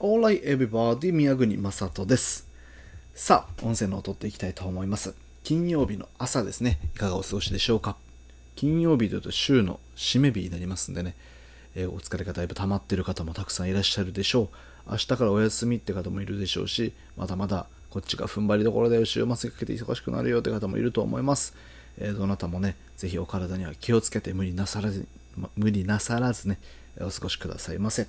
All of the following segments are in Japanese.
Alright everybody 宮国正人ですさあ音声のを取っていきたいと思います。金曜日の朝ですね。いかがお過ごしでしょうか？金曜日というと週の締め日になりますんでね、えーお疲れがだいぶ溜まってる方もたくさんいらっしゃるでしょう。明日からお休みって方もいるでしょうしまだまだこっちが踏ん張りどころだよ週末にかけて忙しくなるよって方もいると思います、えーどなたもねぜひお体には気をつけて無理なさらず無理なさらずねお過ごしくださいませ。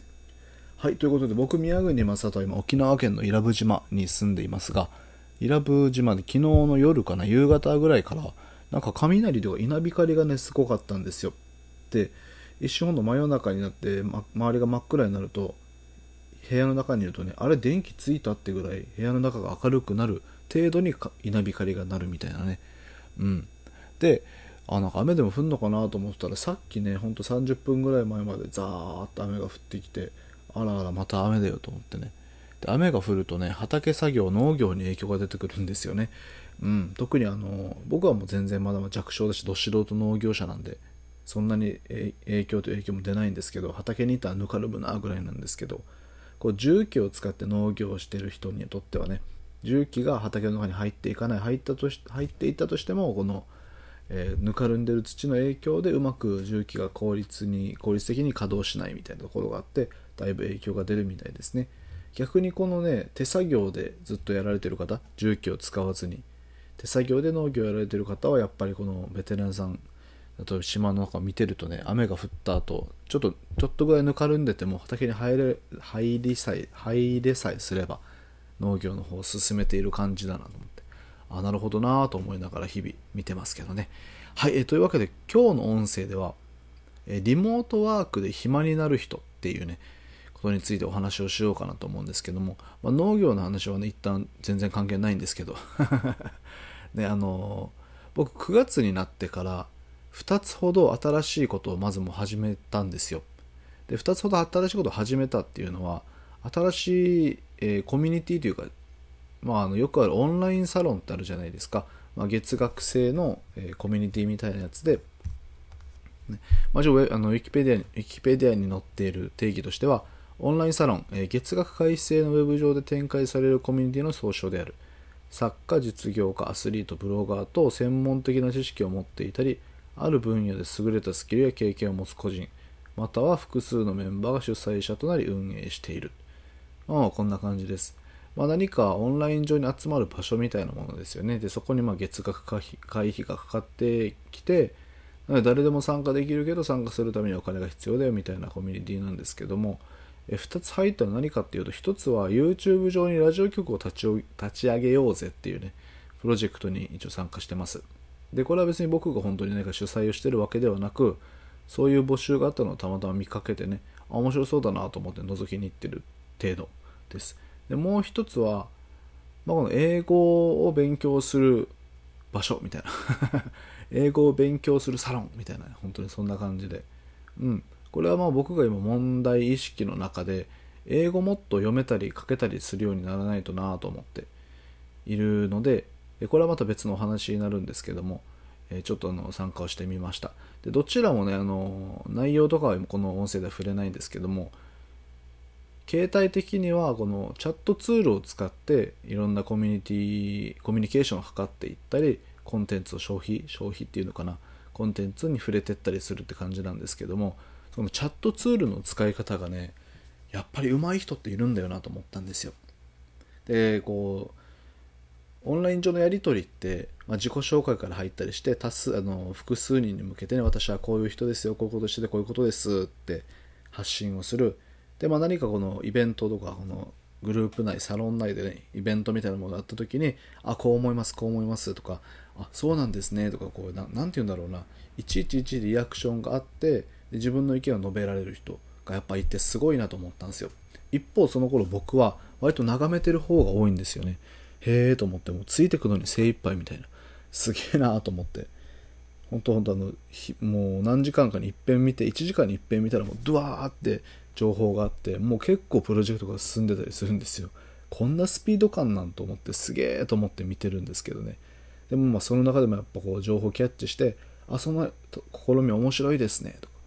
はい、ということで僕、宮国正人は今沖縄県の伊良部島に住んでいますが、伊良部島で昨日の夜かな、夕方ぐらいから、なんか雷とか稲光がね、すごかったんですよ。で、一瞬ほんと真夜中になって、ま、周りが真っ暗になると、部屋の中にいるとね、あれ電気ついたってぐらい部屋の中が明るくなる程度に稲光がなるみたいなね。うん。で、あ、なんか雨でも降んのかなと思ったら、さっきね、ほんと30分ぐらい前までザーッと雨が降ってきて、あらあらまた雨だよと思ってね。で雨が降るとね畑作業農業に影響が出てくるんですよね。うん。特にあの僕はもう全然まだ弱小だしど素人農業者なんでそんなに影響と影響も出ないんですけど畑にいたらぬかるむなぐらいなんですけどこう重機を使って農業をしてる人にとってはね重機が畑の中に入っていかない入ったとし入っていったとしてもこのえーぬかるんでる土の影響でうまく重機が効率に効率的に稼働しないみたいなところがあってだいぶ影響が出るみたいですね。逆にこのね手作業でずっとやられてる方重機を使わずに手作業で農業やられてる方はやっぱりこのベテランさん例えば島の中見てるとね雨が降った後ちょっとちょっとぐらいぬかるんでても畑に入れ入りさえ入れさえすれば農業の方を進めている感じだなと思ってあなるほどなぁと思いながら日々見てますけどね。はい、えというわけで今日の音声ではリモートワークで暇になる人っていうねことについてお話をしようかなと思うんですけども、まあ、農業の話はね一旦全然関係ないんですけど。ねあの僕9月になってから2つほど新しいことをまずもう始めたんですよ。で2つほど新しいことを始めたっていうのは新しい、えーコミュニティというかまあ、あのよくあるオンラインサロンってあるじゃないですか、まあ、月額制の、えーコミュニティみたいなやつで、ねまあ、あのウィキペディアにウィキペディアに載っている定義としてはオンラインサロン、え月額開始制のウェブ上で展開されるコミュニティの総称である作家実業家アスリートブロガーと専門的な知識を持っていたりある分野で優れたスキルや経験を持つ個人または複数のメンバーが主催者となり運営しているまあこんな感じです。まあ、何かオンライン上に集まる場所みたいなものですよね。で、そこにま月額会費がかかってきて、誰でも参加できるけど参加するためにお金が必要だよみたいなコミュニティなんですけども、え2つ入ったのは何かっていうと、1つは YouTube 上にラジオ局を立ち立ち上げようぜっていうね、プロジェクトに一応参加してます。で、これは別に僕が本当に何か主催をしてるわけではなく、そういう募集があったのをたまたま見かけてね、面白そうだなと思って覗きに行ってる程度です。で、もう一つは、まあ、この英語を勉強する場所みたいな。英語を勉強するサロンみたいな、本当にそんな感じで。うん。これはまあ僕が今問題意識の中で、英語もっと読めたり書けたりするようにならないとなと思っているので、これはまた別のお話になるんですけども、ちょっとあの参加をしてみました。で、どちらもね、あの、内容とかはこの音声では触れないんですけども、携帯的にはこのチャットツールを使っていろんなコミュニティコミュニケーションを図っていったりコンテンツを消費消費っていうのかなコンテンツに触れていったりするって感じなんですけどもそのチャットツールの使い方がねやっぱり上手い人っているんだよなと思ったんですよ。でこうオンライン上のやり取りって、まあ、自己紹介から入ったりして多数あの複数人に向けてね私はこういう人ですよこういうことしててこういうことですって発信をする。で、まあ、何かこのイベントとかこのグループ内サロン内でねイベントみたいなものがあった時にあこう思いますこう思いますとかあそうなんですねとかこうななんて言うんだろうな。いちいちいちリアクションがあってで自分の意見を述べられる人がやっぱいてすごいなと思ったんですよ。一方その頃僕は割と眺めてる方が多いんですよね。へえと思ってもうついてくのに精一杯みたいな。すげえなと思って。本当本当あのひもう何時間かに一遍見て1時間に一遍見たらもうドワーって情報があってもう結構プロジェクトが進んでたりするんですよ。こんなスピード感なんと思ってすげえと思って見てるんですけどね。でもまあその中でもやっぱこう情報キャッチしてあその試み面白いですねとか。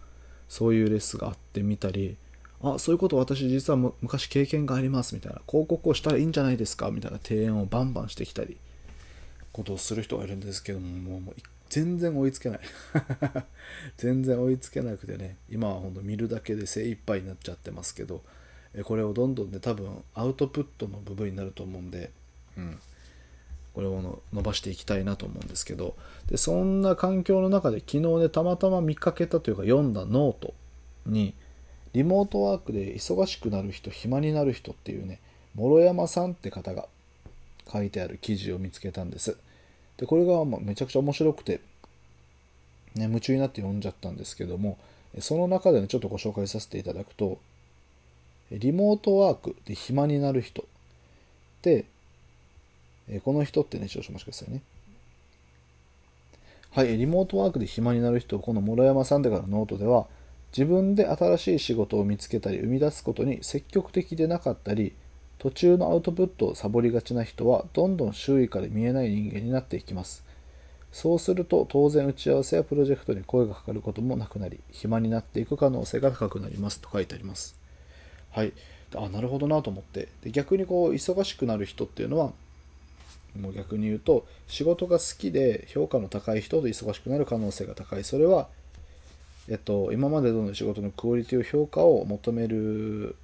そういうレッスンがあってみたりあそういうこと私実は昔経験がありますみたいな広告をしたらいいんじゃないですか？みたいな提案をバンバンしてきたり。ことをする人がいるんですけどももう全然追いつけない。全然追いつけなくてね。今はほんと見るだけで精一杯になっちゃってますけどこれをどんどんね多分アウトプットの部分になると思うんで、うん、これを伸ばしていきたいなと思うんですけどでそんな環境の中で昨日ねたまたま見かけたというか読んだノートにリモートワークで忙しくなる人暇になる人っていうね諸山さんって方が書いてある記事を見つけたんです。でこれがめちゃくちゃ面白くて、ね、夢中になって読んじゃったんですけどもその中でねちょっとご紹介させていただくとリモートワークで暇になる人でこの人ってね、少々お待ちくださいね。はい、リモートワークで暇になる人、この諸山さんでからノートでは、自分で新しい仕事を見つけたり生み出すことに積極的でなかったり、途中のアウトプットをサボりがちな人は、どんどん周囲から見えない人間になっていきます。そうすると、当然打ち合わせやプロジェクトに声がかかることもなくなり、暇になっていく可能性が高くなりますと書いてあります。はい。あ、なるほどなと思って。で逆にこう、忙しくなる人っていうのは、もう逆に言うと仕事が好きで評価の高い人と忙しくなる可能性が高い。それは、えっと、今までの仕事のクオリティを評価を求める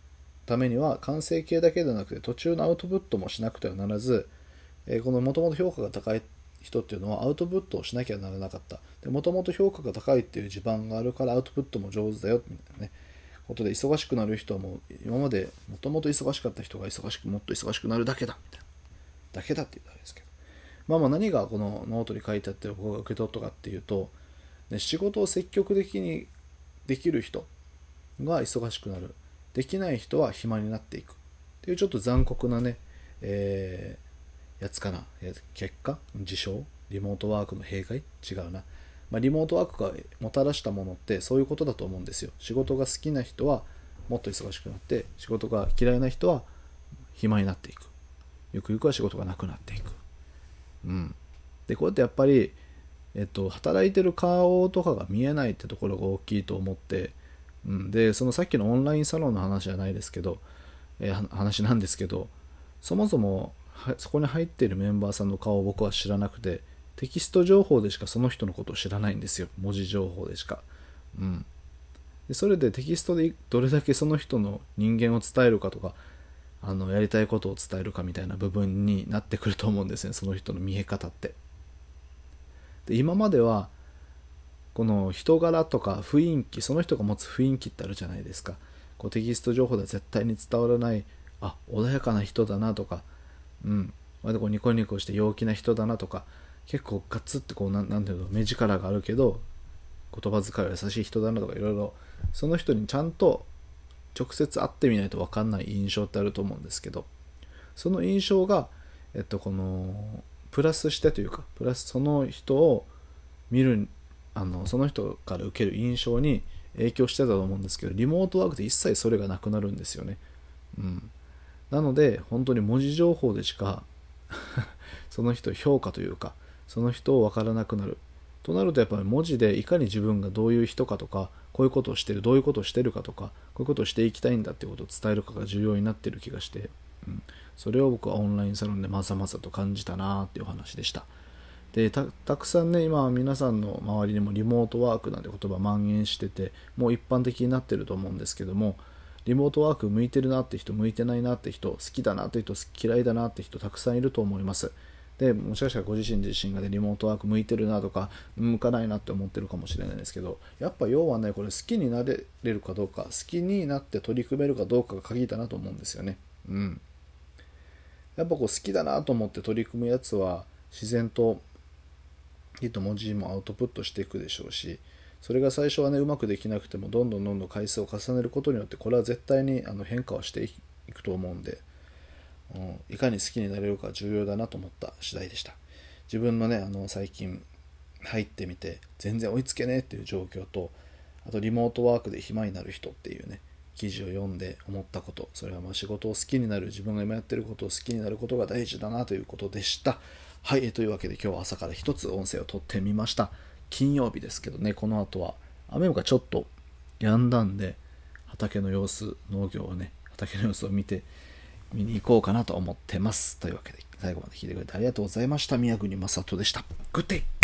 ためには完成形だけではなくて途中のアウトプットもしなくてはならず、えこのもともと評価が高い人っていうのはアウトプットをしなきゃならなかった。もともと評価が高いっていう地盤があるからアウトプットも上手だよみたいなねことで忙しくなる人はもう今までもともと忙しかった人が忙しくもっと忙しくなるだけだみたいな。だけだって言ったらあれですけど。まあまあ何がこのノートに書いてあって僕が受け取ったかっていうと、ね、仕事を積極的にできる人が忙しくなる。できない人は暇になっていく。っていうちょっと残酷なね、えー、やつかな。結果？事象リモートワークの弊害？違うな、まあ、リモートワークがもたらしたものってそういうことだと思うんですよ。仕事が好きな人はもっと忙しくなって仕事が嫌いな人は暇になっていく。ゆくゆくは仕事がなくなっていく。うん。で、こうやってやっぱり、えっと、働いてる顔とかが見えないってところが大きいと思って、うん、で、そのさっきのオンラインサロンの話じゃないですけど、えー、話なんですけど、そもそもそこに入っているメンバーさんの顔を僕は知らなくて、テキスト情報でしかその人のことを知らないんですよ。文字情報でしか。うん。でそれでテキストでどれだけその人の人間を伝えるかとか、あのやりたいことを伝えるかみたいな部分になってくると思うんですね。その人の見え方って。で今まではこの人柄とか雰囲気その人が持つ雰囲気ってあるじゃないですか。こうテキスト情報では絶対に伝わらないあ穏やかな人だなとかうん。割とこうニコニコして陽気な人だなとか結構ガツってこうなんていうの目力があるけど言葉遣いは優しい人だなとかいろいろその人にちゃんと直接会ってみないと分かんない印象ってあると思うんですけどその印象が、えっと、このプラスしてというかプラスその人を見るあのその人から受ける印象に影響してたと思うんですけどリモートワークで一切それがなくなるんですよね。うん、なので本当に文字情報でしか その人評価というかその人を分からなくなるとなるとやっぱり文字でいかに自分がどういう人かとかこういうことをしてるどういうことをしてるかとかこういうことをしていきたいんだっていうことを伝えるかが重要になってる気がして、うん、それを僕はオンラインサロンでまざまざと感じたなっていう話でした。でたくさんね今皆さんの周りにもリモートワークなんて言葉蔓延しててもう一般的になってると思うんですけどもリモートワーク向いてるなって人向いてないなって人好きだなって人嫌いだなって人たくさんいると思います。でもしかしたらご自身自身がねリモートワーク向いてるなとか向かないなって思ってるかもしれないですけどやっぱ要はねこれ好きになれるかどうか好きになって取り組めるかどうかが鍵だなと思うんですよね。うん。やっぱこう好きだなと思って取り組むやつは自然ときっと文字もアウトプットしていくでしょうしそれが最初はねうまくできなくてもどんどんどんどん回数を重ねることによってこれは絶対にあの変化をしていくと思うんでうん、いかに好きになれるか重要だなと思った次第でした。自分のねあの最近入ってみて全然追いつけねえっていう状況とあとリモートワークで暇になる人っていうね記事を読んで思ったことそれはまあ仕事を好きになる自分が今やってることを好きになることが大事だなということでした。はいというわけで今日は朝から一つ音声を撮ってみました。金曜日ですけどねこの後は雨がちょっと止んだんで畑の様子、農業をね、畑の様子を見て、見に行こうかなと思ってます。というわけで、最後まで聞いてくれてありがとうございました。宮国正人でした。グッデイ